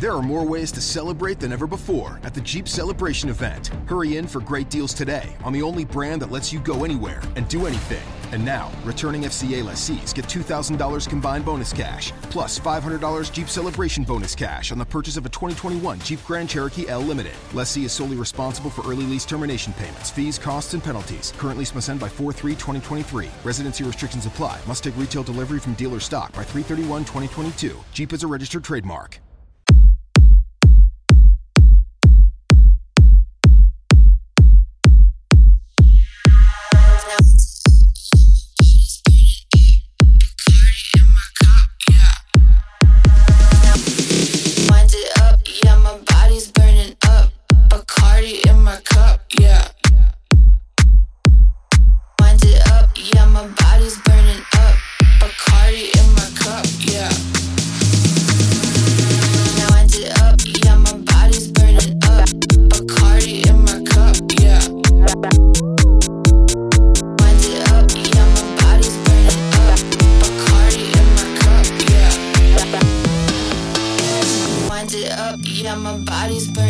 There are more ways to celebrate than ever before at the Jeep Celebration event. Hurry in for great deals today on the only brand that lets you go anywhere and do anything. And now, returning FCA lessees get $2,000 combined bonus cash, plus $500 Jeep Celebration bonus cash on the purchase of a 2021 Jeep Grand Cherokee L Limited. Lessee is solely responsible for early lease termination payments, fees, costs, and penalties. Current lease must end by 4 3 2023. Residency restrictions apply. Must take retail delivery from dealer stock by 3 31 2022. Jeep is a registered trademark. my it up, yeah, my body's burning up. Bacardi in my cup, yeah. Now it up, yeah, my body's burning up. Bacardi in my cup, yeah. Wind it up, yeah, my body's burning up. Bacardi in my cup, yeah. Wind it up, yeah, my body's burning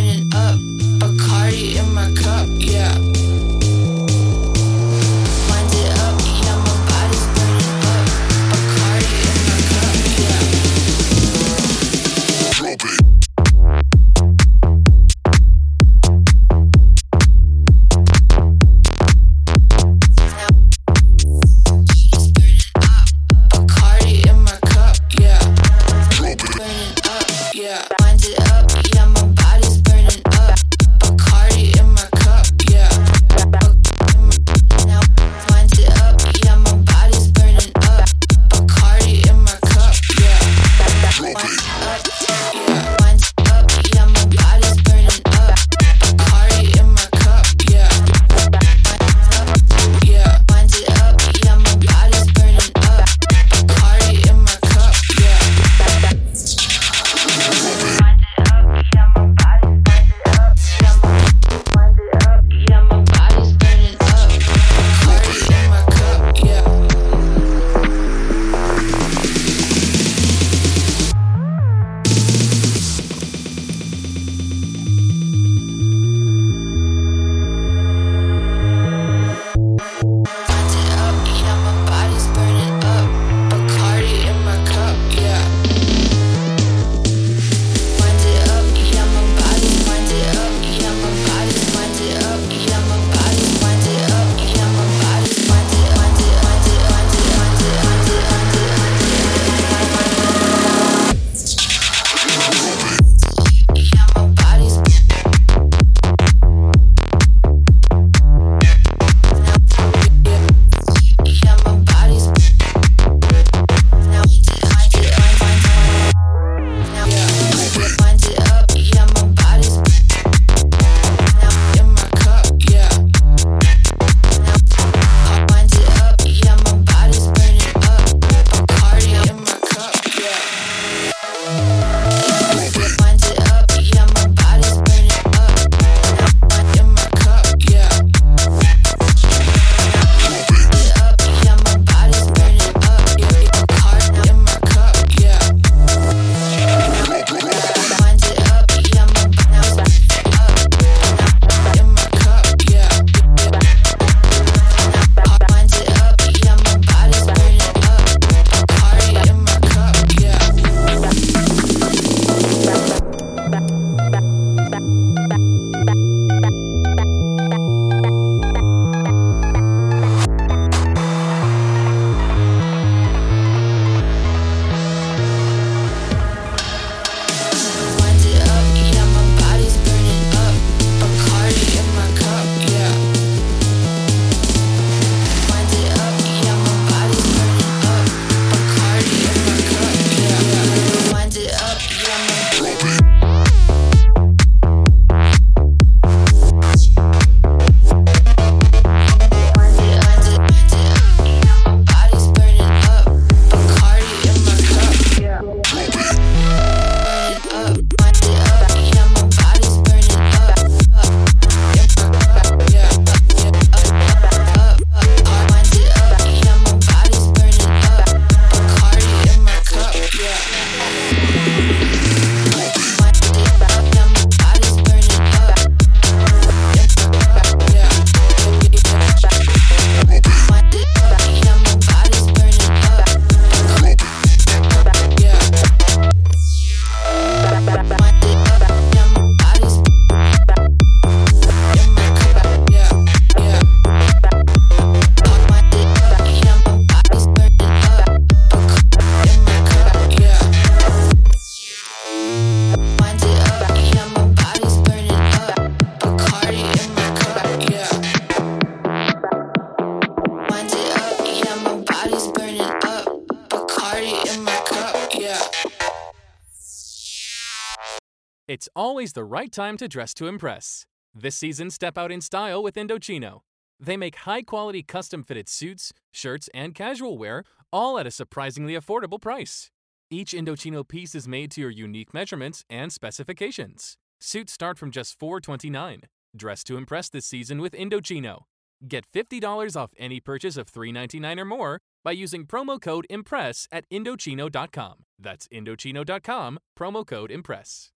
It's always the right time to dress to impress. This season, step out in style with Indochino. They make high quality custom fitted suits, shirts, and casual wear, all at a surprisingly affordable price. Each Indochino piece is made to your unique measurements and specifications. Suits start from just $4.29. Dress to impress this season with Indochino. Get $50 off any purchase of $3.99 or more by using promo code IMPRESS at Indochino.com. That's Indochino.com, promo code IMPRESS.